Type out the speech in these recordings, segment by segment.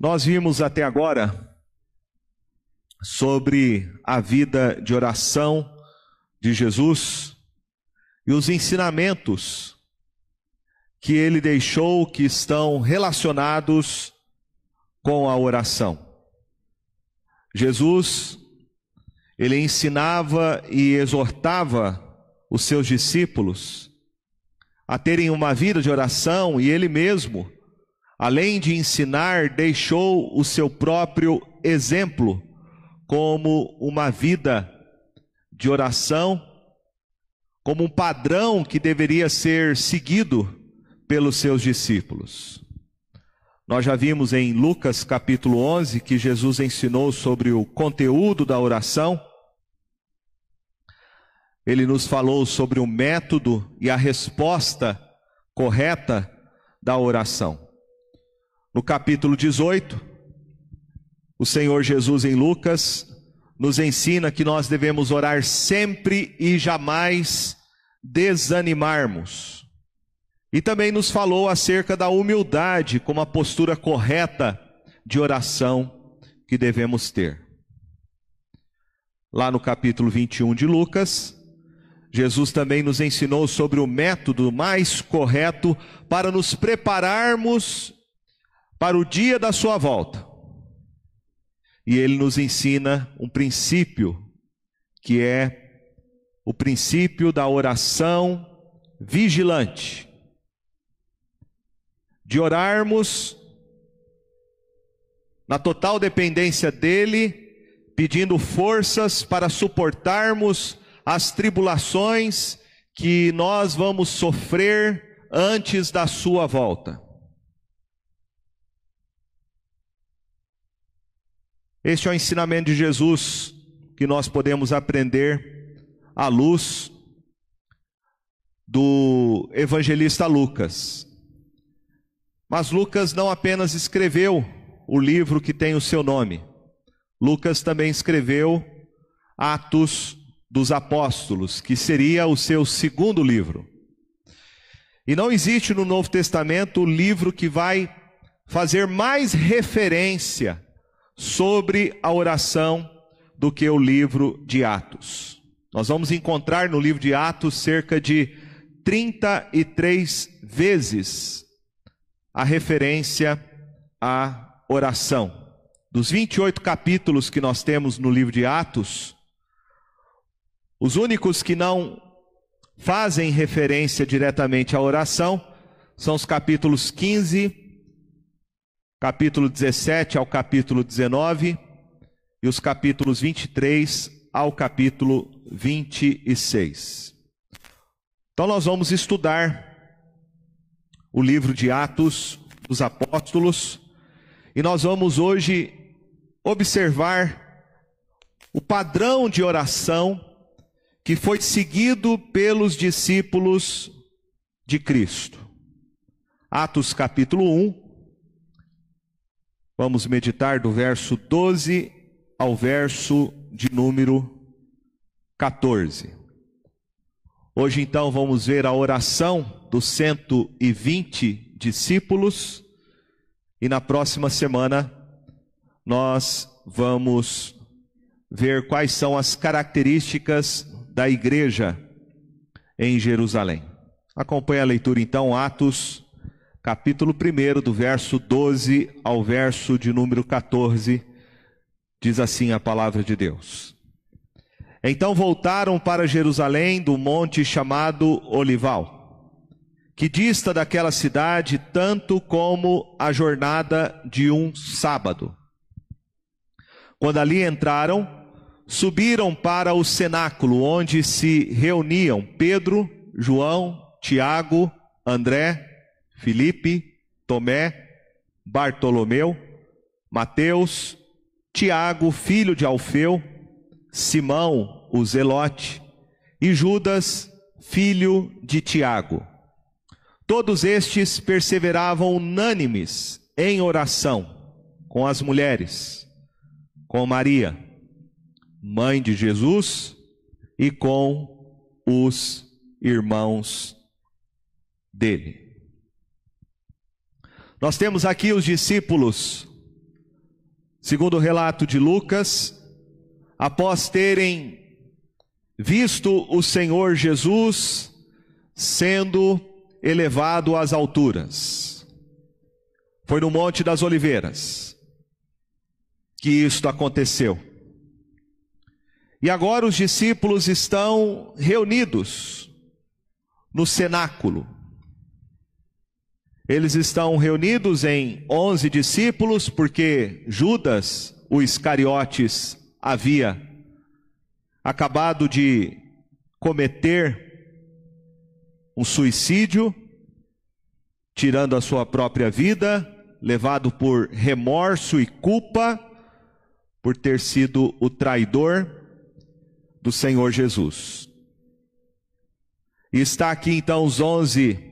Nós vimos até agora sobre a vida de oração de Jesus e os ensinamentos que ele deixou que estão relacionados com a oração. Jesus, ele ensinava e exortava os seus discípulos a terem uma vida de oração e ele mesmo além de ensinar, deixou o seu próprio exemplo como uma vida de oração, como um padrão que deveria ser seguido pelos seus discípulos. Nós já vimos em Lucas capítulo 11 que Jesus ensinou sobre o conteúdo da oração. Ele nos falou sobre o método e a resposta correta da oração. No capítulo 18, o Senhor Jesus em Lucas nos ensina que nós devemos orar sempre e jamais desanimarmos. E também nos falou acerca da humildade como a postura correta de oração que devemos ter. Lá no capítulo 21 de Lucas, Jesus também nos ensinou sobre o método mais correto para nos prepararmos para o dia da sua volta. E ele nos ensina um princípio, que é o princípio da oração vigilante. De orarmos na total dependência dele, pedindo forças para suportarmos as tribulações que nós vamos sofrer antes da sua volta. Este é o ensinamento de Jesus que nós podemos aprender à luz do evangelista Lucas. Mas Lucas não apenas escreveu o livro que tem o seu nome, Lucas também escreveu Atos dos Apóstolos, que seria o seu segundo livro. E não existe no Novo Testamento o livro que vai fazer mais referência sobre a oração do que o livro de Atos. Nós vamos encontrar no livro de Atos cerca de 33 vezes a referência à oração. Dos 28 capítulos que nós temos no livro de Atos, os únicos que não fazem referência diretamente à oração são os capítulos 15 capítulo 17 ao capítulo 19 e os capítulos 23 ao capítulo 26. Então nós vamos estudar o livro de Atos dos Apóstolos e nós vamos hoje observar o padrão de oração que foi seguido pelos discípulos de Cristo. Atos capítulo 1, Vamos meditar do verso 12 ao verso de número 14. Hoje então vamos ver a oração dos 120 discípulos e na próxima semana nós vamos ver quais são as características da igreja em Jerusalém. Acompanhe a leitura então, Atos capítulo 1, do verso 12 ao verso de número 14, diz assim a palavra de Deus. Então voltaram para Jerusalém do monte chamado Olival, que dista daquela cidade tanto como a jornada de um sábado. Quando ali entraram, subiram para o cenáculo, onde se reuniam Pedro, João, Tiago, André, Filipe, Tomé, Bartolomeu, Mateus, Tiago, filho de Alfeu, Simão, o Zelote, e Judas, filho de Tiago. Todos estes perseveravam unânimes em oração com as mulheres, com Maria, mãe de Jesus, e com os irmãos dele. Nós temos aqui os discípulos segundo o relato de Lucas, após terem visto o Senhor Jesus sendo elevado às alturas. Foi no Monte das Oliveiras que isto aconteceu. E agora os discípulos estão reunidos no cenáculo. Eles estão reunidos em onze discípulos, porque Judas, o Iscariotes, havia acabado de cometer um suicídio, tirando a sua própria vida, levado por remorso e culpa por ter sido o traidor do Senhor Jesus. E está aqui então os onze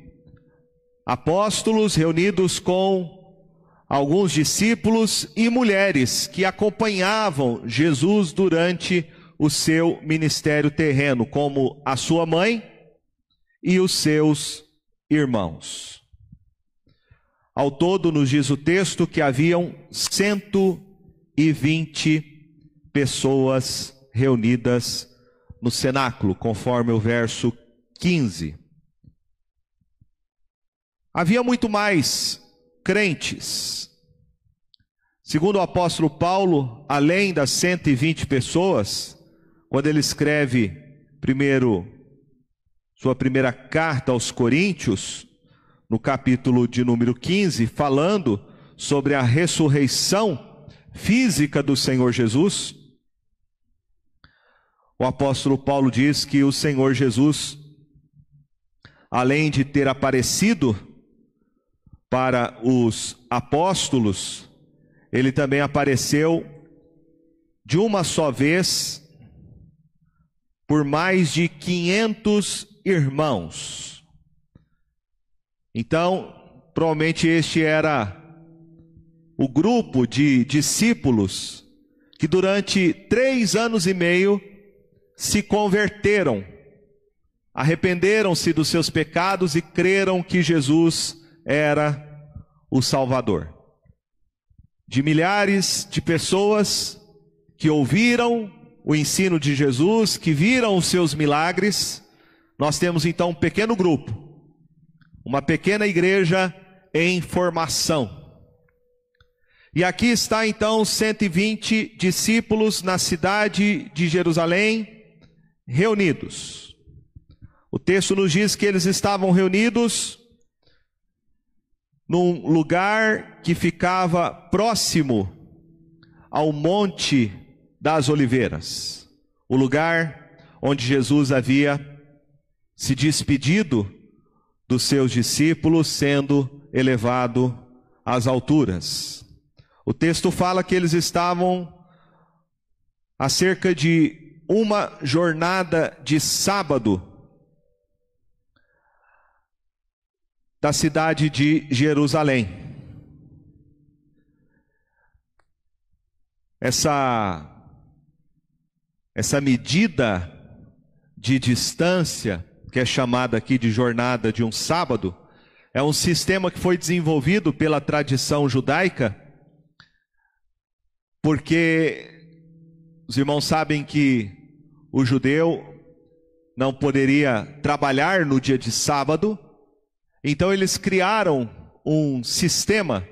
apóstolos reunidos com alguns discípulos e mulheres que acompanhavam Jesus durante o seu ministério terreno, como a sua mãe e os seus irmãos. Ao todo, nos diz o texto que haviam 120 pessoas reunidas no cenáculo, conforme o verso 15. Havia muito mais crentes. Segundo o apóstolo Paulo, além das 120 pessoas, quando ele escreve primeiro sua primeira carta aos Coríntios, no capítulo de número 15, falando sobre a ressurreição física do Senhor Jesus, o apóstolo Paulo diz que o Senhor Jesus, além de ter aparecido para os apóstolos, ele também apareceu de uma só vez por mais de 500 irmãos. Então, provavelmente este era o grupo de discípulos que durante três anos e meio se converteram, arrependeram-se dos seus pecados e creram que Jesus era o Salvador. De milhares de pessoas que ouviram o ensino de Jesus, que viram os seus milagres, nós temos então um pequeno grupo, uma pequena igreja em formação. E aqui está então 120 discípulos na cidade de Jerusalém, reunidos. O texto nos diz que eles estavam reunidos num lugar que ficava próximo ao Monte das Oliveiras, o lugar onde Jesus havia se despedido dos seus discípulos, sendo elevado às alturas. O texto fala que eles estavam a cerca de uma jornada de sábado da cidade de Jerusalém. Essa essa medida de distância, que é chamada aqui de jornada de um sábado, é um sistema que foi desenvolvido pela tradição judaica, porque os irmãos sabem que o judeu não poderia trabalhar no dia de sábado, então eles criaram um sistema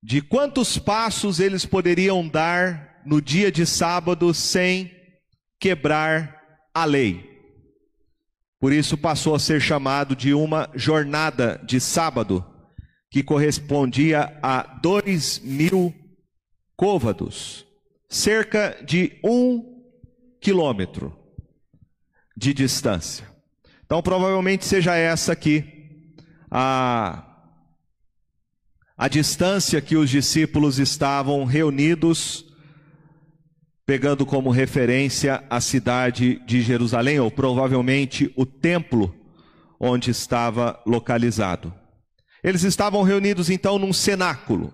de quantos passos eles poderiam dar no dia de sábado sem quebrar a lei. Por isso passou a ser chamado de uma jornada de sábado, que correspondia a dois mil côvados cerca de um quilômetro de distância. Então, provavelmente seja essa aqui a, a distância que os discípulos estavam reunidos, pegando como referência a cidade de Jerusalém, ou provavelmente o templo onde estava localizado. Eles estavam reunidos então num cenáculo.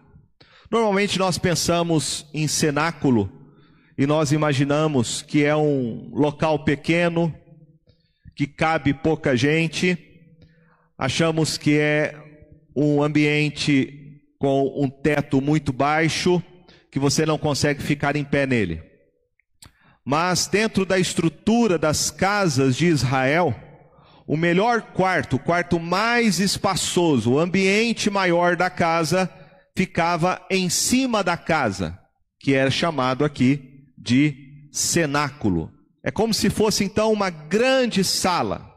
Normalmente nós pensamos em cenáculo e nós imaginamos que é um local pequeno, que cabe pouca gente, achamos que é um ambiente com um teto muito baixo que você não consegue ficar em pé nele. Mas dentro da estrutura das casas de Israel, o melhor quarto, o quarto mais espaçoso, o ambiente maior da casa, ficava em cima da casa, que era chamado aqui de cenáculo. É como se fosse então uma grande sala.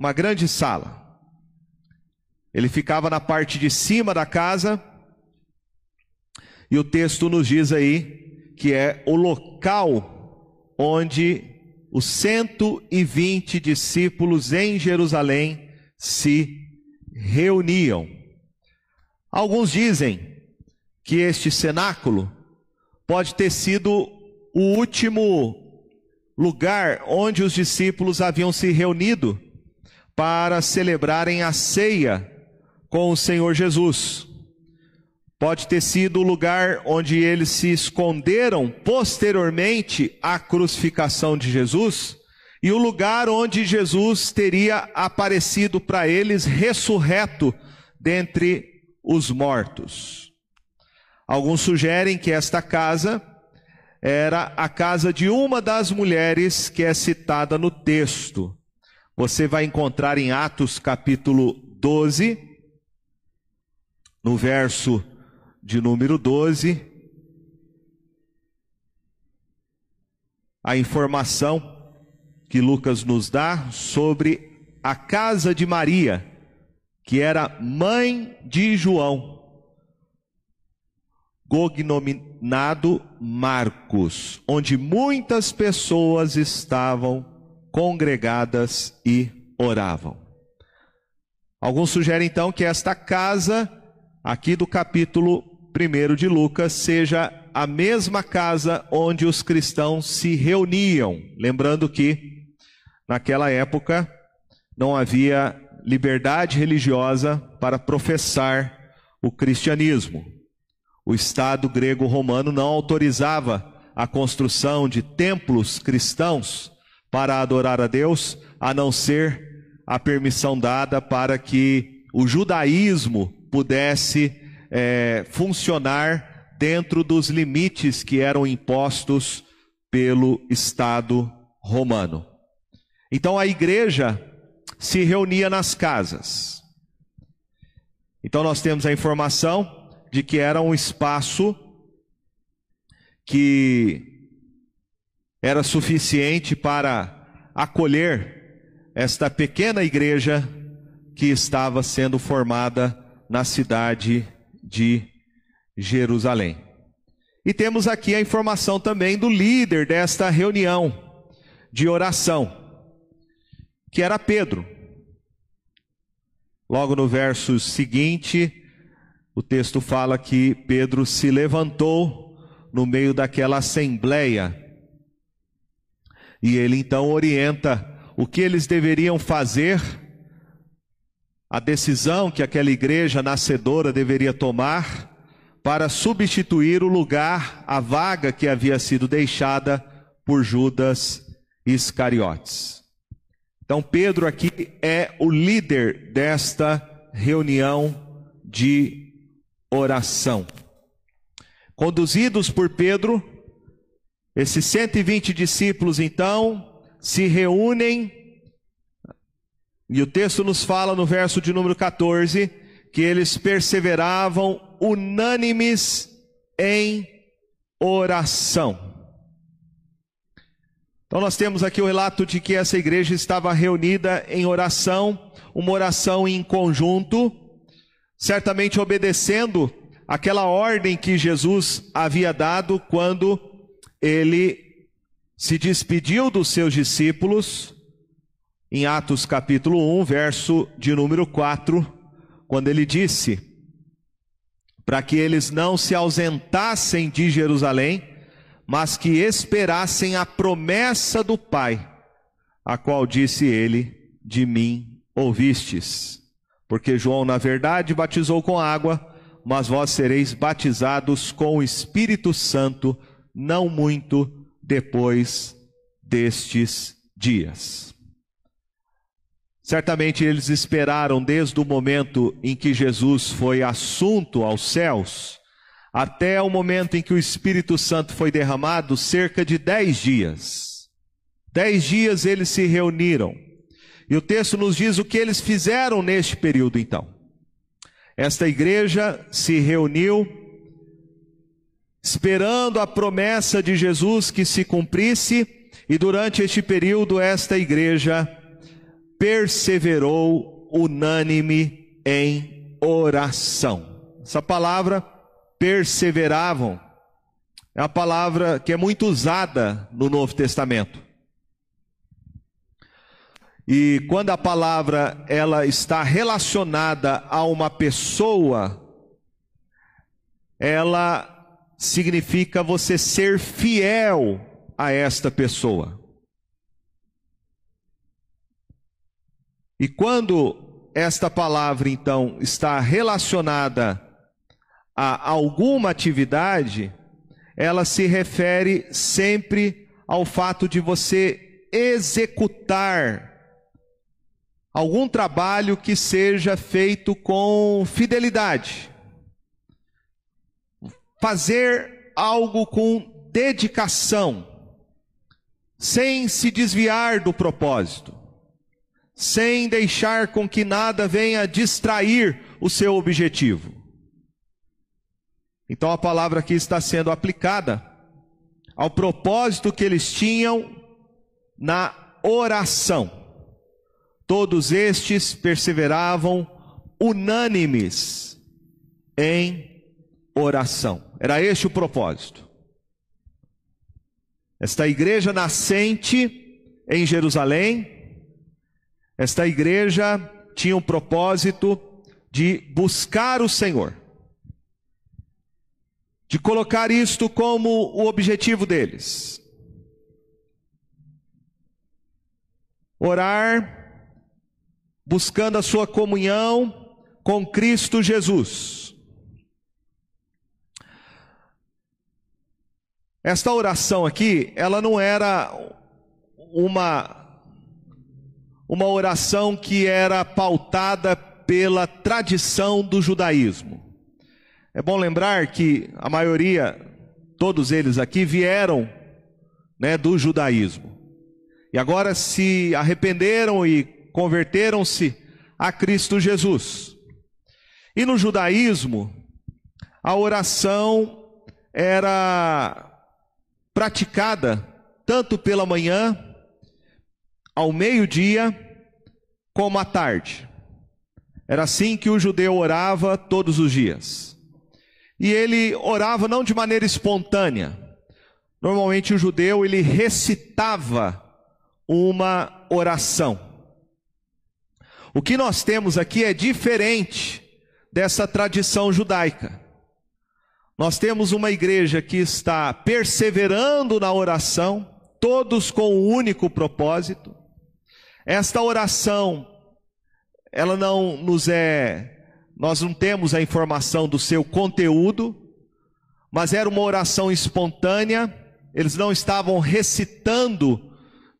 Uma grande sala. Ele ficava na parte de cima da casa, e o texto nos diz aí que é o local onde os 120 discípulos em Jerusalém se reuniam. Alguns dizem que este cenáculo pode ter sido o último lugar onde os discípulos haviam se reunido para celebrarem a ceia com o Senhor Jesus. Pode ter sido o lugar onde eles se esconderam posteriormente à crucificação de Jesus e o lugar onde Jesus teria aparecido para eles ressurreto dentre os mortos. Alguns sugerem que esta casa era a casa de uma das mulheres que é citada no texto. Você vai encontrar em Atos capítulo 12, no verso de número 12, a informação que Lucas nos dá sobre a casa de Maria, que era mãe de João, cognominado Marcos, onde muitas pessoas estavam congregadas e oravam. Alguns sugerem então que esta casa, aqui do capítulo 1 de Lucas seja a mesma casa onde os cristãos se reuniam. Lembrando que, naquela época, não havia liberdade religiosa para professar o cristianismo. O Estado grego-romano não autorizava a construção de templos cristãos para adorar a Deus, a não ser a permissão dada para que o judaísmo pudesse é, funcionar dentro dos limites que eram impostos pelo Estado romano. Então a igreja se reunia nas casas. Então nós temos a informação de que era um espaço que era suficiente para acolher esta pequena igreja que estava sendo formada na cidade de Jerusalém. E temos aqui a informação também do líder desta reunião de oração, que era Pedro. Logo no verso seguinte, o texto fala que Pedro se levantou no meio daquela assembleia e ele então orienta o que eles deveriam fazer a decisão que aquela igreja nascedora deveria tomar para substituir o lugar, a vaga que havia sido deixada por Judas Iscariotes. Então, Pedro aqui é o líder desta reunião de oração. Conduzidos por Pedro, esses 120 discípulos então se reúnem e o texto nos fala no verso de número 14 que eles perseveravam unânimes em oração. Então nós temos aqui o relato de que essa igreja estava reunida em oração, uma oração em conjunto, certamente obedecendo aquela ordem que Jesus havia dado quando ele se despediu dos seus discípulos em Atos capítulo 1, verso de número 4, quando ele disse: para que eles não se ausentassem de Jerusalém, mas que esperassem a promessa do Pai, a qual disse ele: De mim ouvistes. Porque João, na verdade, batizou com água, mas vós sereis batizados com o Espírito Santo, não muito depois destes dias. Certamente eles esperaram desde o momento em que Jesus foi assunto aos céus, até o momento em que o Espírito Santo foi derramado, cerca de dez dias. Dez dias eles se reuniram. E o texto nos diz o que eles fizeram neste período, então. Esta igreja se reuniu, esperando a promessa de Jesus que se cumprisse, e durante este período, esta igreja perseverou unânime em oração. Essa palavra perseveravam. É uma palavra que é muito usada no Novo Testamento. E quando a palavra ela está relacionada a uma pessoa, ela significa você ser fiel a esta pessoa. E quando esta palavra então está relacionada a alguma atividade, ela se refere sempre ao fato de você executar algum trabalho que seja feito com fidelidade. Fazer algo com dedicação, sem se desviar do propósito, sem deixar com que nada venha distrair o seu objetivo. Então a palavra aqui está sendo aplicada ao propósito que eles tinham na oração. Todos estes perseveravam unânimes em oração. Era este o propósito. Esta igreja nascente em Jerusalém, esta igreja tinha o propósito de buscar o Senhor de colocar isto como o objetivo deles. Orar, buscando a sua comunhão com Cristo Jesus. Esta oração aqui, ela não era uma uma oração que era pautada pela tradição do judaísmo. É bom lembrar que a maioria, todos eles aqui, vieram né, do judaísmo. E agora se arrependeram e converteram-se a Cristo Jesus. E no judaísmo, a oração era praticada tanto pela manhã, ao meio-dia, como à tarde. Era assim que o judeu orava todos os dias. E ele orava não de maneira espontânea. Normalmente o judeu ele recitava uma oração. O que nós temos aqui é diferente dessa tradição judaica. Nós temos uma igreja que está perseverando na oração, todos com um único propósito. Esta oração, ela não nos é nós não temos a informação do seu conteúdo, mas era uma oração espontânea, eles não estavam recitando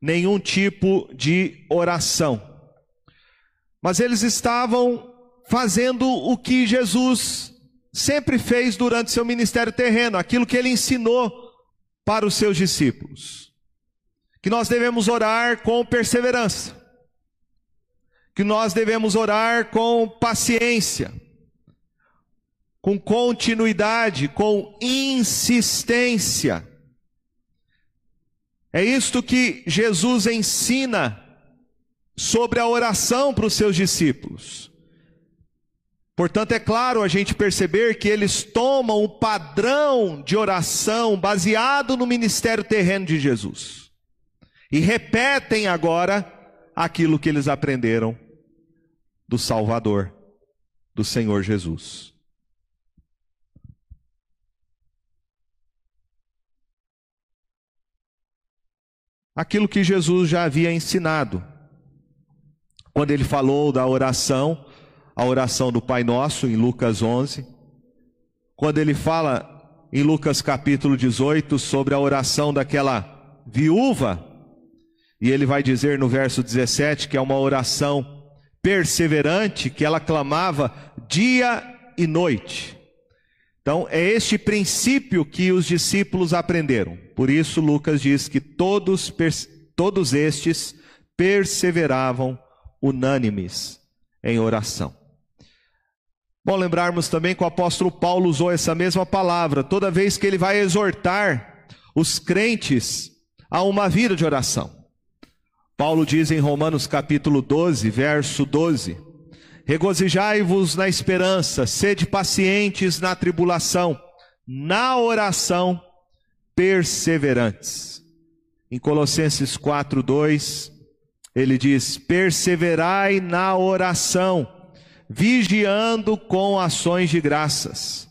nenhum tipo de oração. Mas eles estavam fazendo o que Jesus sempre fez durante seu ministério terreno, aquilo que ele ensinou para os seus discípulos. Que nós devemos orar com perseverança que nós devemos orar com paciência, com continuidade, com insistência. É isto que Jesus ensina sobre a oração para os seus discípulos. Portanto, é claro a gente perceber que eles tomam o padrão de oração baseado no ministério terreno de Jesus e repetem agora aquilo que eles aprenderam do Salvador, do Senhor Jesus. Aquilo que Jesus já havia ensinado, quando ele falou da oração, a oração do Pai Nosso, em Lucas 11, quando ele fala em Lucas capítulo 18 sobre a oração daquela viúva e ele vai dizer no verso 17 que é uma oração perseverante, que ela clamava dia e noite. Então, é este princípio que os discípulos aprenderam. Por isso, Lucas diz que todos, todos estes perseveravam unânimes em oração. Bom lembrarmos também que o apóstolo Paulo usou essa mesma palavra toda vez que ele vai exortar os crentes a uma vida de oração. Paulo diz em Romanos capítulo 12, verso 12: Regozijai-vos na esperança, sede pacientes na tribulação, na oração perseverantes. Em Colossenses 4, 2, ele diz: Perseverai na oração, vigiando com ações de graças.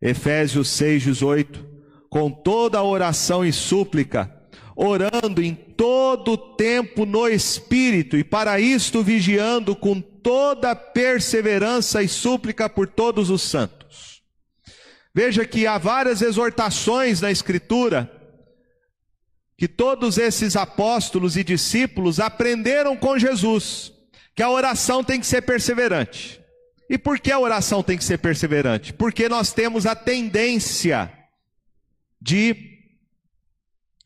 Efésios 6, 18: Com toda oração e súplica, orando em todo tempo no Espírito, e para isto vigiando com toda perseverança e súplica por todos os santos. Veja que há várias exortações na Escritura que todos esses apóstolos e discípulos aprenderam com Jesus, que a oração tem que ser perseverante. E por que a oração tem que ser perseverante? Porque nós temos a tendência de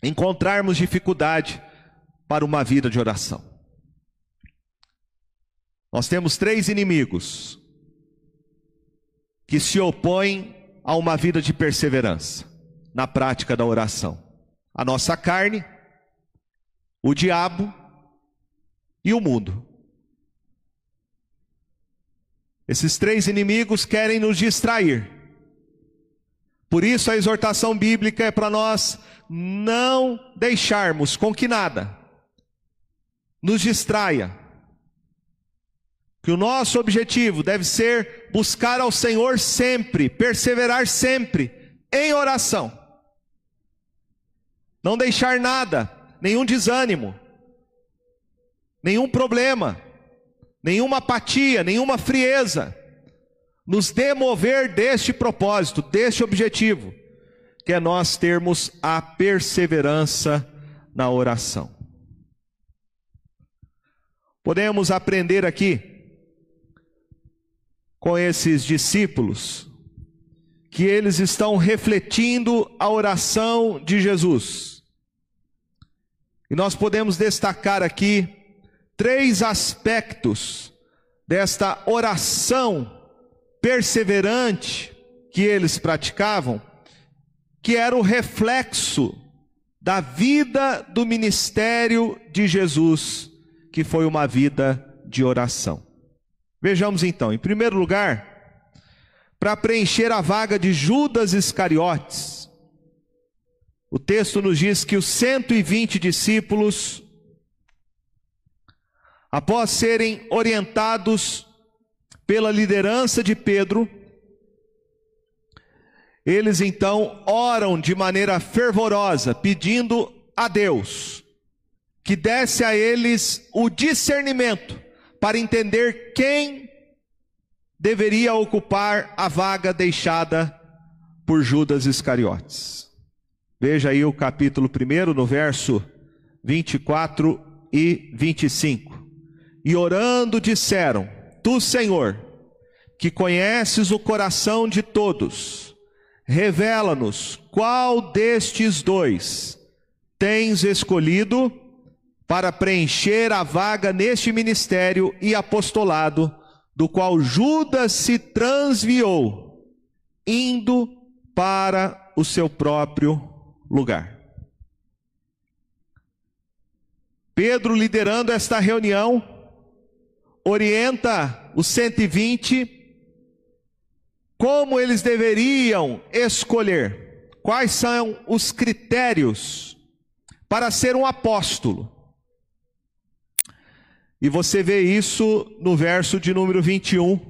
encontrarmos dificuldade para uma vida de oração. Nós temos três inimigos que se opõem a uma vida de perseverança na prática da oração a nossa carne, o diabo e o mundo. Esses três inimigos querem nos distrair. Por isso a exortação bíblica é para nós não deixarmos com que nada nos distraia. Que o nosso objetivo deve ser buscar ao Senhor sempre, perseverar sempre em oração. Não deixar nada, nenhum desânimo, nenhum problema, nenhuma apatia, nenhuma frieza, nos demover deste propósito, deste objetivo, que é nós termos a perseverança na oração. Podemos aprender aqui com esses discípulos que eles estão refletindo a oração de Jesus. E nós podemos destacar aqui três aspectos desta oração perseverante que eles praticavam, que era o reflexo da vida do ministério de Jesus, que foi uma vida de oração. Vejamos então, em primeiro lugar, para preencher a vaga de Judas Iscariotes, o texto nos diz que os 120 discípulos, após serem orientados pela liderança de Pedro, eles então oram de maneira fervorosa, pedindo a Deus que desse a eles o discernimento para entender quem deveria ocupar a vaga deixada por Judas Iscariotes. Veja aí o capítulo 1, no verso 24 e 25. E orando disseram: Tu, Senhor, que conheces o coração de todos, revela-nos qual destes dois tens escolhido para preencher a vaga neste ministério e apostolado, do qual Judas se transviou, indo para o seu próprio lugar. Pedro, liderando esta reunião, orienta os 120 como eles deveriam escolher, quais são os critérios para ser um apóstolo. E você vê isso no verso de número 21.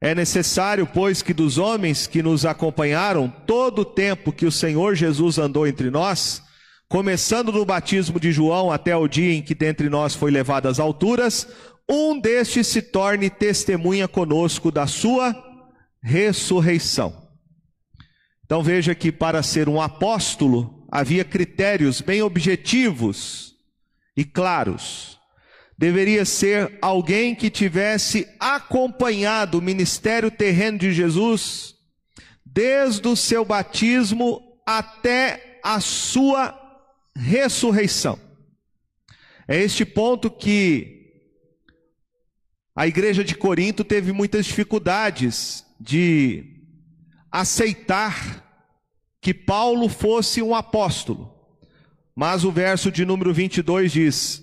É necessário, pois, que dos homens que nos acompanharam todo o tempo que o Senhor Jesus andou entre nós, começando no batismo de João até o dia em que dentre nós foi levado às alturas, um destes se torne testemunha conosco da sua ressurreição. Então veja que para ser um apóstolo havia critérios bem objetivos e claros. deveria ser alguém que tivesse acompanhado o ministério terreno de Jesus desde o seu batismo até a sua ressurreição. É este ponto que a igreja de Corinto teve muitas dificuldades de aceitar que Paulo fosse um apóstolo. Mas o verso de número 22 diz: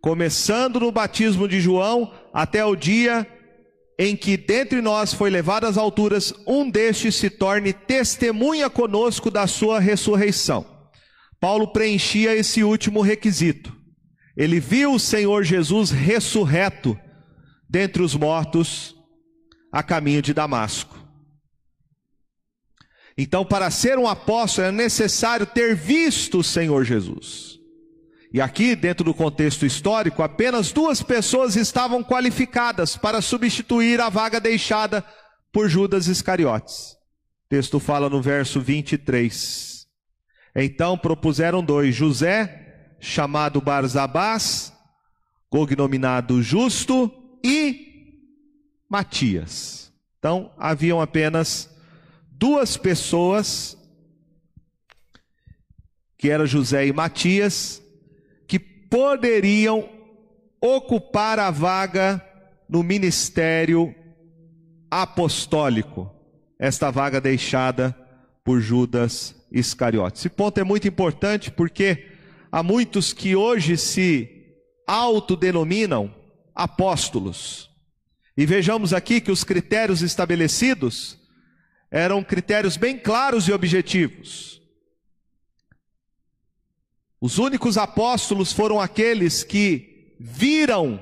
começando no batismo de João até o dia em que dentre nós foi levado às alturas, um destes se torne testemunha conosco da sua ressurreição. Paulo preenchia esse último requisito. Ele viu o Senhor Jesus ressurreto dentre os mortos a caminho de Damasco. Então, para ser um apóstolo, é necessário ter visto o Senhor Jesus. E aqui, dentro do contexto histórico, apenas duas pessoas estavam qualificadas para substituir a vaga deixada por Judas Iscariotes. O texto fala no verso 23. Então propuseram dois: José, chamado Barzabás, cognominado Justo, e Matias. Então haviam apenas duas pessoas, que eram José e Matias, que poderiam ocupar a vaga no ministério apostólico, esta vaga deixada por Judas Iscariotes. Esse ponto é muito importante porque há muitos que hoje se autodenominam apóstolos. E vejamos aqui que os critérios estabelecidos eram critérios bem claros e objetivos. Os únicos apóstolos foram aqueles que viram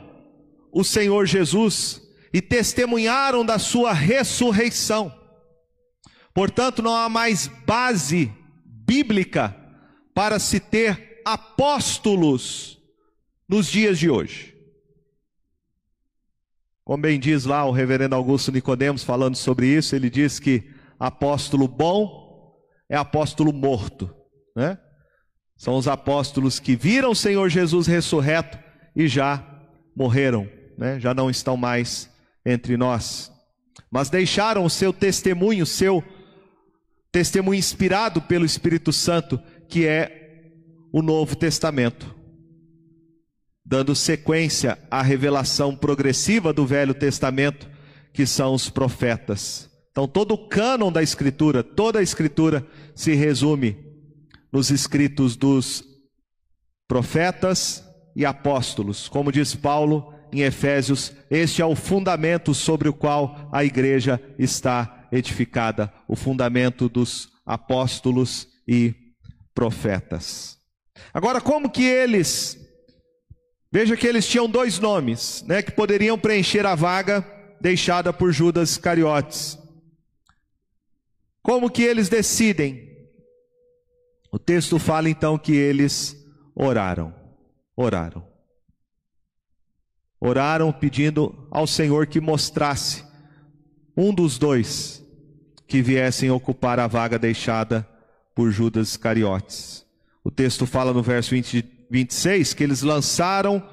o Senhor Jesus e testemunharam da sua ressurreição. Portanto, não há mais base bíblica para se ter apóstolos nos dias de hoje. Como bem diz lá o reverendo Augusto Nicodemos falando sobre isso, ele diz que apóstolo bom é apóstolo morto, né? São os apóstolos que viram o Senhor Jesus ressurreto e já morreram, né? Já não estão mais entre nós, mas deixaram o seu testemunho, seu testemunho inspirado pelo Espírito Santo, que é o Novo Testamento, dando sequência à revelação progressiva do Velho Testamento, que são os profetas. Então, todo o cânon da Escritura, toda a Escritura se resume nos escritos dos profetas e apóstolos. Como diz Paulo em Efésios, este é o fundamento sobre o qual a igreja está edificada o fundamento dos apóstolos e profetas. Agora, como que eles. Veja que eles tinham dois nomes, né, que poderiam preencher a vaga deixada por Judas Iscariotes. Como que eles decidem? O texto fala então que eles oraram. Oraram. Oraram pedindo ao Senhor que mostrasse um dos dois que viessem ocupar a vaga deixada por Judas Iscariotes. O texto fala no verso 20, 26 que eles lançaram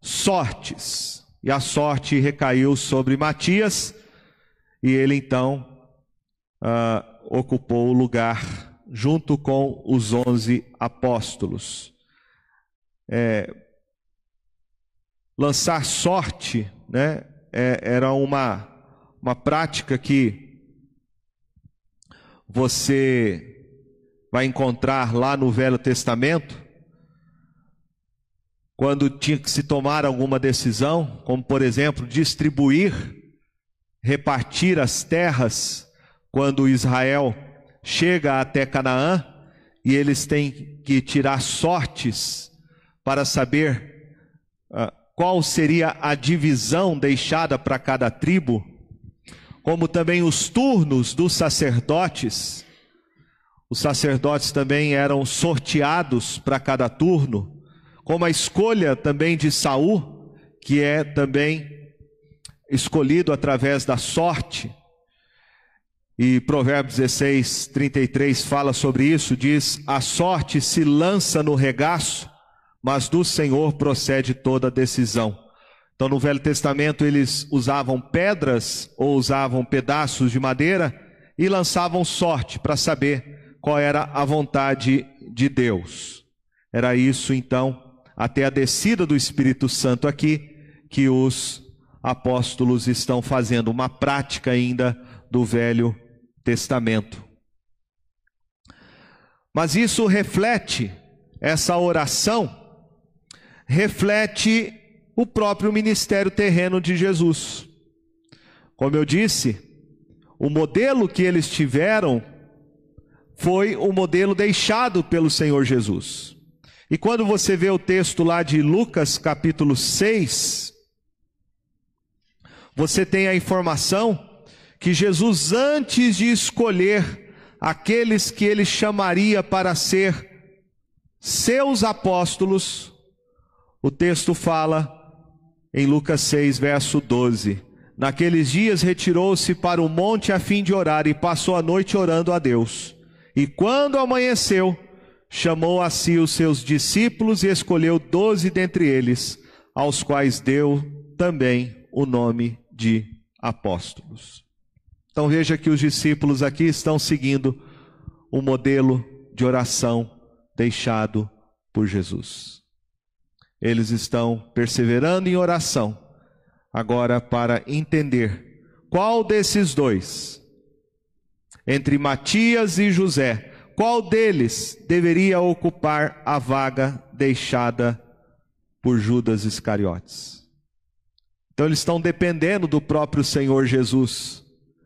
sortes, e a sorte recaiu sobre Matias, e ele então uh, ocupou o lugar junto com os onze apóstolos. É, lançar sorte, né, é, era uma, uma prática que você vai encontrar lá no Velho Testamento, quando tinha que se tomar alguma decisão, como por exemplo, distribuir, repartir as terras quando Israel chega até Canaã e eles têm que tirar sortes para saber uh, qual seria a divisão deixada para cada tribo, como também os turnos dos sacerdotes. Os sacerdotes também eram sorteados para cada turno, como a escolha também de Saul, que é também escolhido através da sorte. E Provérbios 16, 33 fala sobre isso, diz: A sorte se lança no regaço, mas do Senhor procede toda decisão. Então, no Velho Testamento, eles usavam pedras ou usavam pedaços de madeira e lançavam sorte para saber qual era a vontade de Deus. Era isso, então, até a descida do Espírito Santo aqui, que os apóstolos estão fazendo, uma prática ainda do Velho Testamento. Mas isso reflete, essa oração, reflete o próprio ministério terreno de Jesus. Como eu disse, o modelo que eles tiveram foi o modelo deixado pelo Senhor Jesus. E quando você vê o texto lá de Lucas capítulo 6, você tem a informação que Jesus, antes de escolher aqueles que ele chamaria para ser seus apóstolos, o texto fala em Lucas 6, verso 12: Naqueles dias retirou-se para o monte a fim de orar e passou a noite orando a Deus. E quando amanheceu, chamou a si os seus discípulos e escolheu doze dentre eles, aos quais deu também o nome de apóstolos. Então veja que os discípulos aqui estão seguindo o modelo de oração deixado por Jesus. Eles estão perseverando em oração, agora para entender qual desses dois, entre Matias e José, qual deles deveria ocupar a vaga deixada por Judas Iscariotes. Então eles estão dependendo do próprio Senhor Jesus,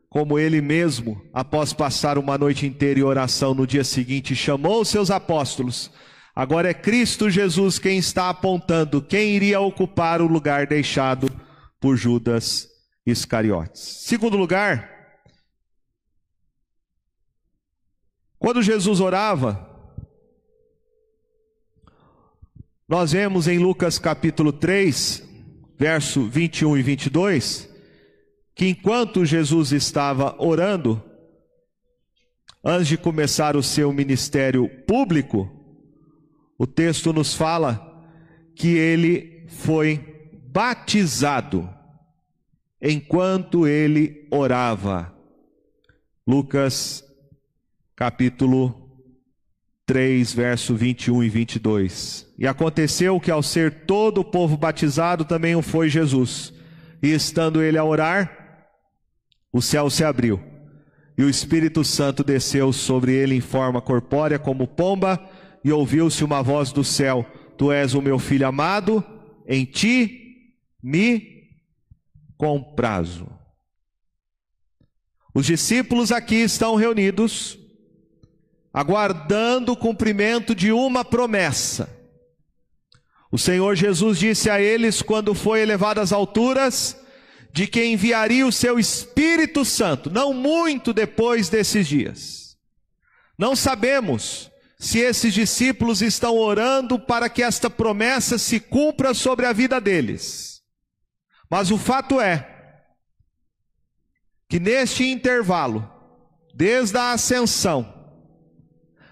como ele mesmo, após passar uma noite inteira em oração, no dia seguinte chamou os seus apóstolos Agora é Cristo Jesus quem está apontando quem iria ocupar o lugar deixado por Judas Iscariotes. Segundo lugar, quando Jesus orava, nós vemos em Lucas capítulo 3, verso 21 e 22, que enquanto Jesus estava orando, antes de começar o seu ministério público, o texto nos fala que ele foi batizado enquanto ele orava. Lucas capítulo 3, verso 21 e 22. E aconteceu que ao ser todo o povo batizado, também o foi Jesus. E estando ele a orar, o céu se abriu, e o Espírito Santo desceu sobre ele em forma corpórea como pomba, e ouviu-se uma voz do céu: Tu és o meu filho amado, em ti me comprazo. Os discípulos aqui estão reunidos, aguardando o cumprimento de uma promessa. O Senhor Jesus disse a eles, quando foi elevado às alturas, de que enviaria o seu Espírito Santo, não muito depois desses dias. Não sabemos se esses discípulos estão orando para que esta promessa se cumpra sobre a vida deles. Mas o fato é que neste intervalo, desde a ascensão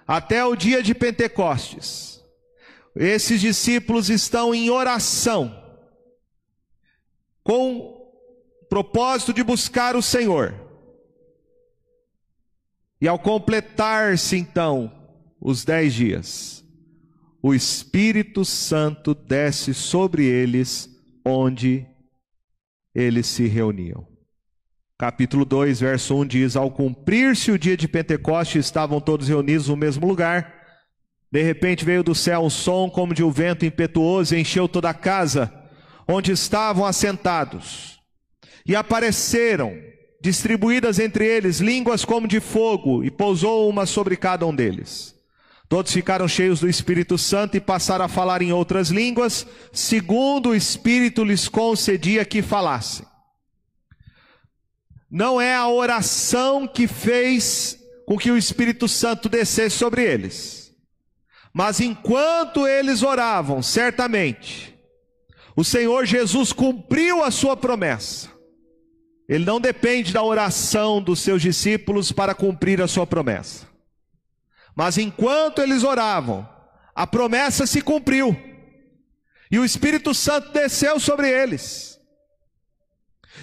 até o dia de Pentecostes, esses discípulos estão em oração, com propósito de buscar o Senhor. E ao completar-se então os dez dias, o Espírito Santo desce sobre eles onde eles se reuniam. Capítulo 2, verso 1 diz: Ao cumprir-se o dia de Pentecoste, estavam todos reunidos no mesmo lugar. De repente veio do céu um som como de um vento impetuoso e encheu toda a casa onde estavam assentados. E apareceram, distribuídas entre eles, línguas como de fogo, e pousou uma sobre cada um deles. Todos ficaram cheios do Espírito Santo e passaram a falar em outras línguas, segundo o Espírito lhes concedia que falassem. Não é a oração que fez com que o Espírito Santo descesse sobre eles. Mas enquanto eles oravam, certamente, o Senhor Jesus cumpriu a sua promessa. Ele não depende da oração dos seus discípulos para cumprir a sua promessa. Mas enquanto eles oravam, a promessa se cumpriu. E o Espírito Santo desceu sobre eles.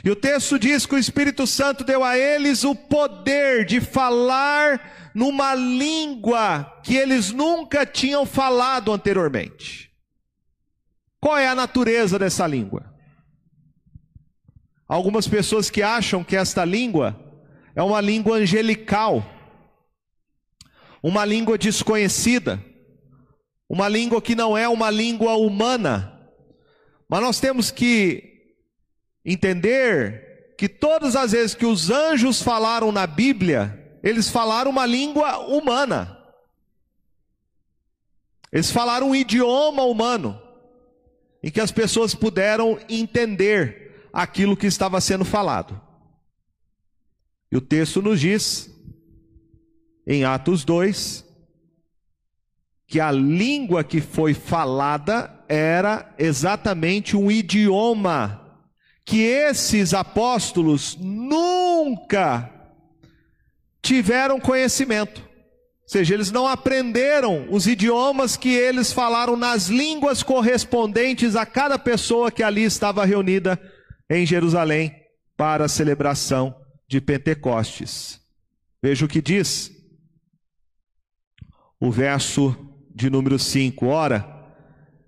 E o texto diz que o Espírito Santo deu a eles o poder de falar numa língua que eles nunca tinham falado anteriormente. Qual é a natureza dessa língua? Algumas pessoas que acham que esta língua é uma língua angelical, uma língua desconhecida, uma língua que não é uma língua humana. Mas nós temos que entender que todas as vezes que os anjos falaram na Bíblia, eles falaram uma língua humana. Eles falaram um idioma humano, em que as pessoas puderam entender aquilo que estava sendo falado. E o texto nos diz, em Atos 2, que a língua que foi falada era exatamente um idioma que esses apóstolos nunca tiveram conhecimento. Ou seja, eles não aprenderam os idiomas que eles falaram nas línguas correspondentes a cada pessoa que ali estava reunida em Jerusalém para a celebração de Pentecostes. Veja o que diz o verso de número 5. Ora,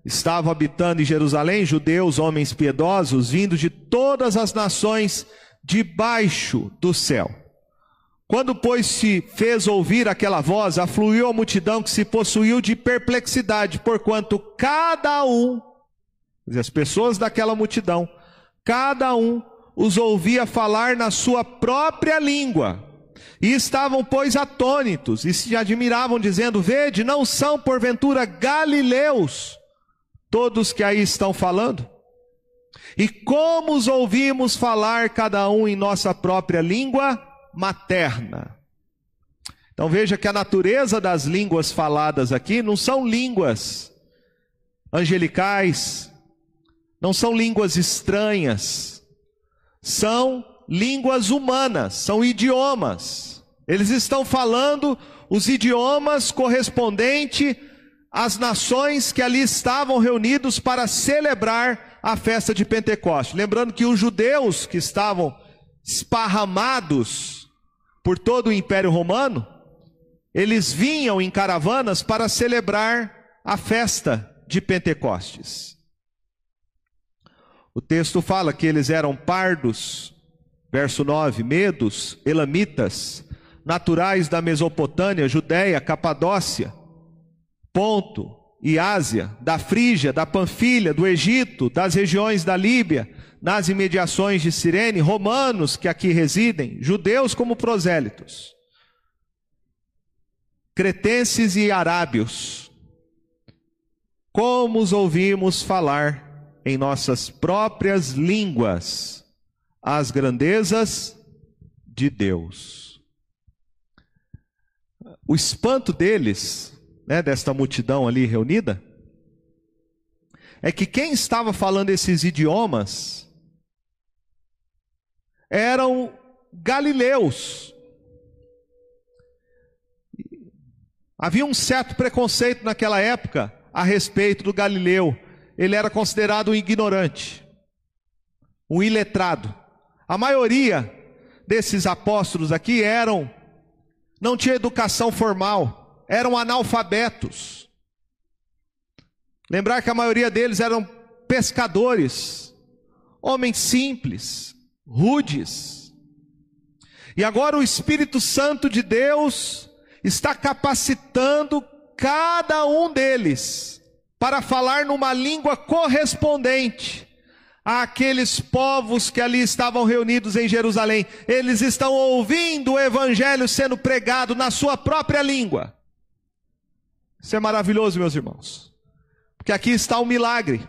estavam habitando em Jerusalém judeus, homens piedosos, vindos de todas as nações debaixo do céu. Quando, pois, se fez ouvir aquela voz, afluiu a multidão que se possuiu de perplexidade, porquanto cada um, as pessoas daquela multidão, cada um os ouvia falar na sua própria língua. E estavam, pois, atônitos e se admiravam, dizendo: Vede, não são porventura galileus todos que aí estão falando? E como os ouvimos falar cada um em nossa própria língua materna? Então veja que a natureza das línguas faladas aqui não são línguas angelicais, não são línguas estranhas, são línguas humanas, são idiomas. Eles estão falando os idiomas correspondentes às nações que ali estavam reunidos para celebrar a festa de Pentecostes. Lembrando que os judeus que estavam esparramados por todo o Império Romano, eles vinham em caravanas para celebrar a festa de Pentecostes. O texto fala que eles eram pardos, verso 9, medos, elamitas, naturais da Mesopotâmia, Judéia, Capadócia, Ponto e Ásia, da Frígia, da Panfilha, do Egito, das regiões da Líbia, nas imediações de Cirene, romanos que aqui residem, judeus como prosélitos, cretenses e arábios. Como os ouvimos falar em nossas próprias línguas as grandezas de Deus. O espanto deles, né, desta multidão ali reunida, é que quem estava falando esses idiomas eram galileus. Havia um certo preconceito naquela época a respeito do galileu ele era considerado um ignorante, um iletrado. A maioria desses apóstolos aqui eram, não tinha educação formal, eram analfabetos. Lembrar que a maioria deles eram pescadores, homens simples, rudes. E agora o Espírito Santo de Deus está capacitando cada um deles para falar numa língua correspondente àqueles povos que ali estavam reunidos em Jerusalém. Eles estão ouvindo o evangelho sendo pregado na sua própria língua. Isso é maravilhoso, meus irmãos. Porque aqui está o milagre.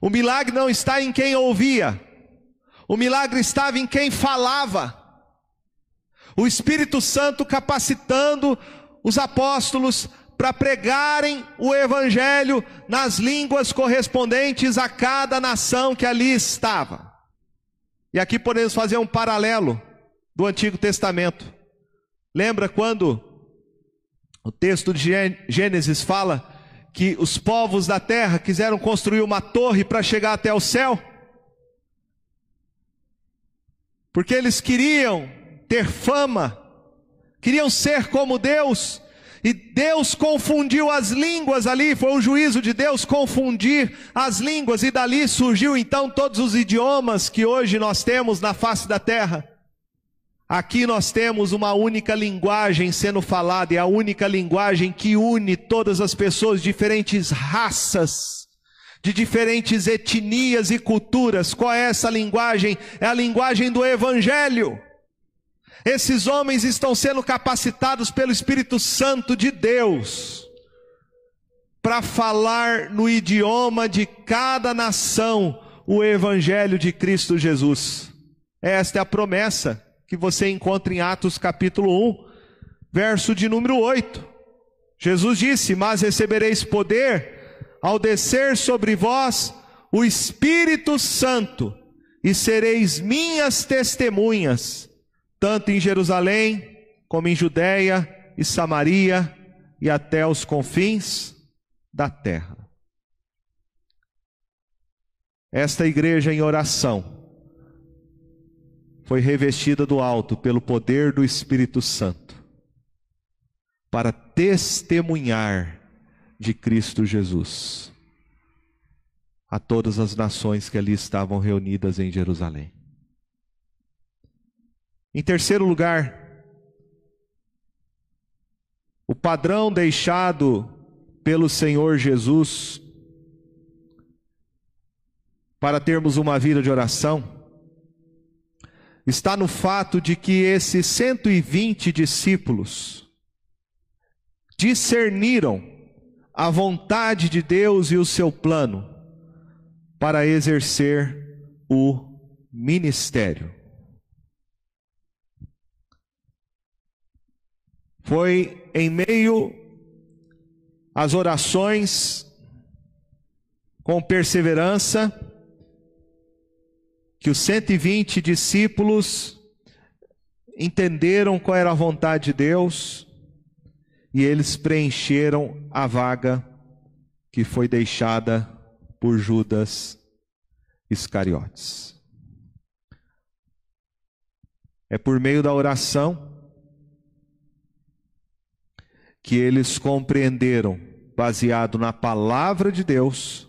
O milagre não está em quem ouvia. O milagre estava em quem falava. O Espírito Santo capacitando os apóstolos para pregarem o evangelho nas línguas correspondentes a cada nação que ali estava. E aqui podemos fazer um paralelo do Antigo Testamento. Lembra quando o texto de Gênesis fala que os povos da terra quiseram construir uma torre para chegar até o céu? Porque eles queriam ter fama, queriam ser como Deus, e Deus confundiu as línguas ali, foi o juízo de Deus confundir as línguas, e dali surgiu então todos os idiomas que hoje nós temos na face da terra. Aqui nós temos uma única linguagem sendo falada, e a única linguagem que une todas as pessoas, diferentes raças, de diferentes etnias e culturas. Qual é essa linguagem? É a linguagem do Evangelho. Esses homens estão sendo capacitados pelo Espírito Santo de Deus para falar no idioma de cada nação o Evangelho de Cristo Jesus. Esta é a promessa que você encontra em Atos capítulo 1, verso de número 8. Jesus disse: Mas recebereis poder ao descer sobre vós o Espírito Santo, e sereis minhas testemunhas tanto em Jerusalém, como em Judéia e Samaria e até os confins da terra. Esta igreja em oração foi revestida do alto pelo poder do Espírito Santo para testemunhar de Cristo Jesus a todas as nações que ali estavam reunidas em Jerusalém. Em terceiro lugar, o padrão deixado pelo Senhor Jesus para termos uma vida de oração está no fato de que esses 120 discípulos discerniram a vontade de Deus e o seu plano para exercer o ministério. Foi em meio às orações, com perseverança, que os 120 discípulos entenderam qual era a vontade de Deus e eles preencheram a vaga que foi deixada por Judas Iscariotes. É por meio da oração que eles compreenderam, baseado na palavra de Deus,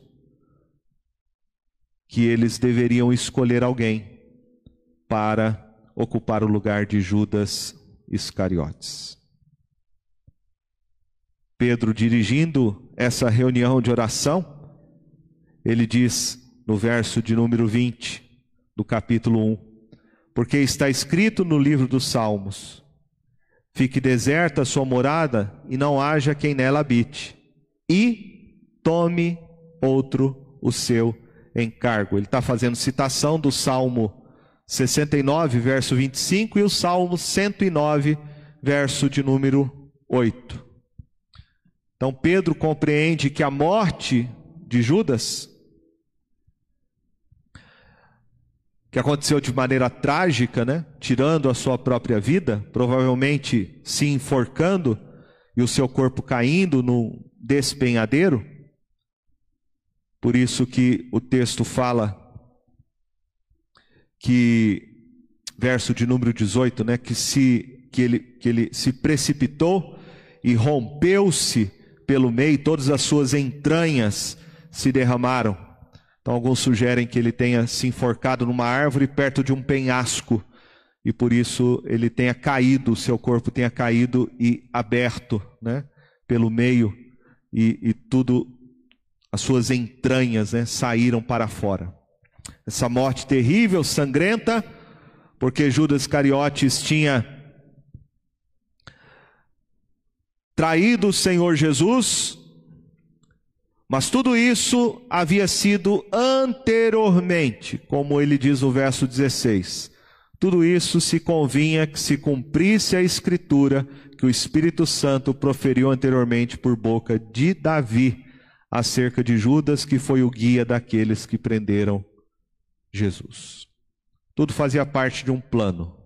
que eles deveriam escolher alguém para ocupar o lugar de Judas Iscariotes. Pedro, dirigindo essa reunião de oração, ele diz no verso de número 20 do capítulo 1: Porque está escrito no livro dos Salmos: Fique deserta a sua morada e não haja quem nela habite. E tome outro o seu encargo. Ele está fazendo citação do Salmo 69, verso 25, e o Salmo 109, verso de número 8. Então Pedro compreende que a morte de Judas que aconteceu de maneira trágica, né? Tirando a sua própria vida, provavelmente se enforcando e o seu corpo caindo no despenhadeiro. Por isso que o texto fala que verso de número 18, né, que se que ele que ele se precipitou e rompeu-se pelo meio, todas as suas entranhas se derramaram. Então, alguns sugerem que ele tenha se enforcado numa árvore perto de um penhasco e por isso ele tenha caído, seu corpo tenha caído e aberto, né, pelo meio e, e tudo, as suas entranhas, né, saíram para fora. Essa morte terrível, sangrenta, porque Judas Cariotes tinha traído o Senhor Jesus, mas tudo isso havia sido anteriormente, como ele diz no verso 16. Tudo isso se convinha que se cumprisse a escritura que o Espírito Santo proferiu anteriormente por boca de Davi acerca de Judas, que foi o guia daqueles que prenderam Jesus. Tudo fazia parte de um plano.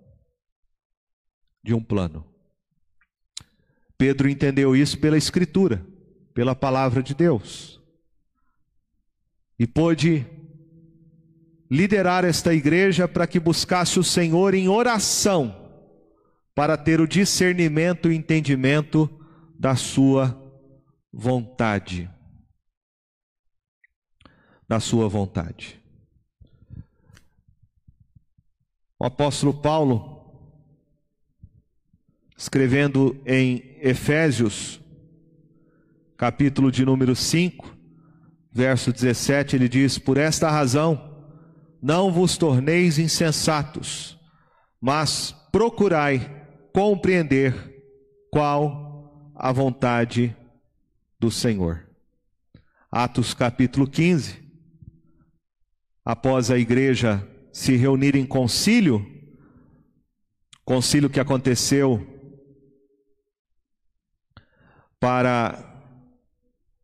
De um plano. Pedro entendeu isso pela escritura. pela palavra de Deus. E pôde liderar esta igreja para que buscasse o Senhor em oração, para ter o discernimento e entendimento da sua vontade. Da sua vontade. O apóstolo Paulo, escrevendo em Efésios, capítulo de número 5, verso 17, ele diz: Por esta razão, não vos torneis insensatos, mas procurai compreender qual a vontade do Senhor. Atos capítulo 15. Após a igreja se reunir em concílio, concílio que aconteceu para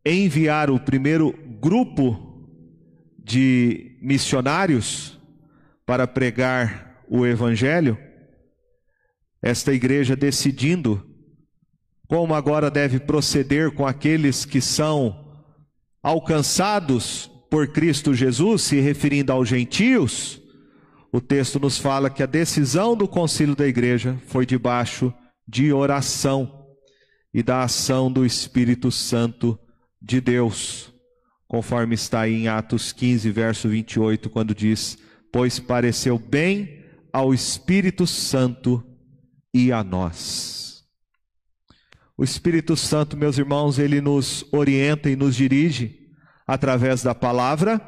enviar o primeiro grupo de missionários para pregar o evangelho, esta igreja decidindo como agora deve proceder com aqueles que são alcançados por Cristo Jesus, se referindo aos gentios, o texto nos fala que a decisão do concílio da igreja foi debaixo de oração e da ação do Espírito Santo de Deus conforme está em Atos 15, verso 28, quando diz: Pois pareceu bem ao Espírito Santo e a nós. O Espírito Santo, meus irmãos, ele nos orienta e nos dirige através da palavra,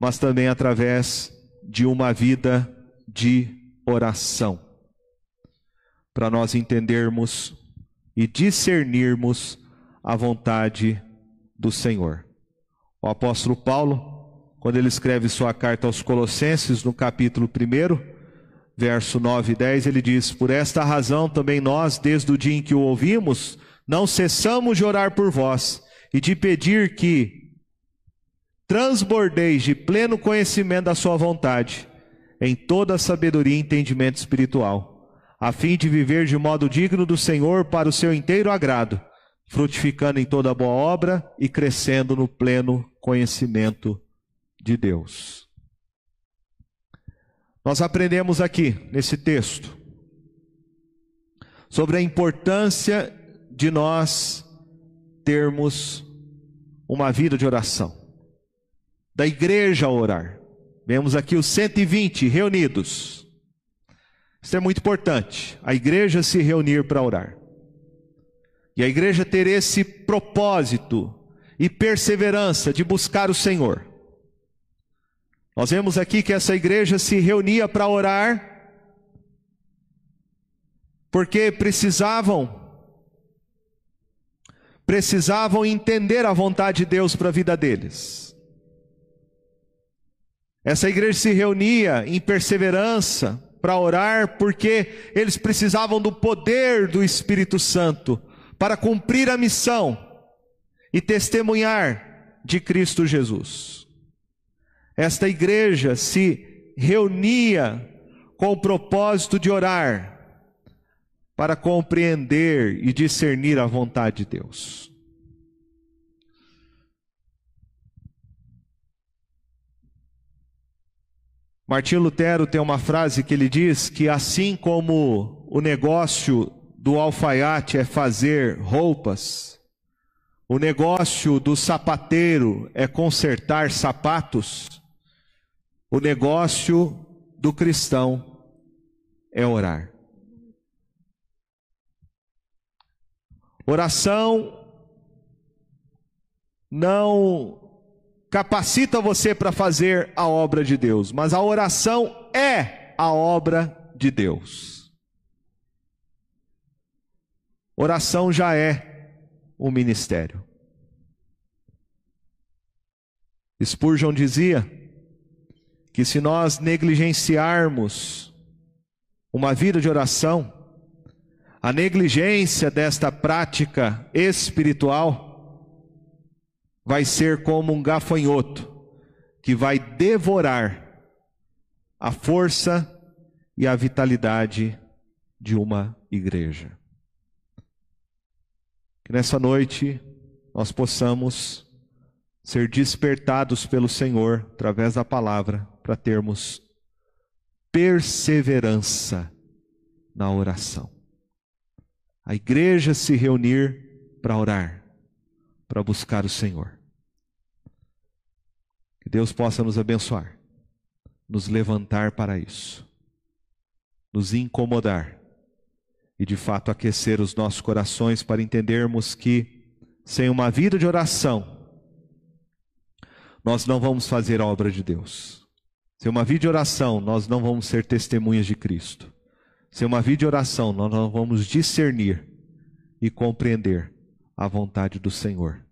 mas também através de uma vida de oração, para nós entendermos e discernirmos a vontade do Senhor. O apóstolo Paulo, quando ele escreve sua carta aos Colossenses, no capítulo 1, verso 9 e 10, ele diz: Por esta razão também nós, desde o dia em que o ouvimos, não cessamos de orar por vós e de pedir que transbordeis de pleno conhecimento da Sua vontade, em toda a sabedoria e entendimento espiritual, a fim de viver de modo digno do Senhor para o seu inteiro agrado frutificando em toda boa obra e crescendo no pleno conhecimento de Deus. Nós aprendemos aqui, nesse texto, sobre a importância de nós termos uma vida de oração, da igreja a orar. Vemos aqui os 120 reunidos. Isso é muito importante, a igreja se reunir para orar. E a igreja ter esse propósito e perseverança de buscar o Senhor. Nós vemos aqui que essa igreja se reunia para orar, porque precisavam precisavam entender a vontade de Deus para a vida deles. Essa igreja se reunia em perseverança para orar, porque eles precisavam do poder do Espírito Santo para cumprir a missão e testemunhar de Cristo Jesus. Esta igreja se reunia com o propósito de orar para compreender e discernir a vontade de Deus. Martim Lutero tem uma frase que ele diz que assim como o negócio do alfaiate é fazer roupas, o negócio do sapateiro é consertar sapatos, o negócio do cristão é orar. Oração não capacita você para fazer a obra de Deus, mas a oração é a obra de Deus. Oração já é um ministério. Spurgeon dizia que se nós negligenciarmos uma vida de oração, a negligência desta prática espiritual vai ser como um gafanhoto que vai devorar a força e a vitalidade de uma igreja. Que nessa noite nós possamos ser despertados pelo Senhor através da palavra para termos perseverança na oração. A igreja se reunir para orar, para buscar o Senhor. Que Deus possa nos abençoar, nos levantar para isso, nos incomodar e de fato aquecer os nossos corações para entendermos que sem uma vida de oração, nós não vamos fazer a obra de Deus. Sem uma vida de oração, nós não vamos ser testemunhas de Cristo. Sem uma vida de oração, nós não vamos discernir e compreender a vontade do Senhor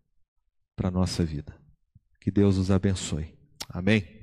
para a nossa vida. Que Deus nos abençoe. Amém.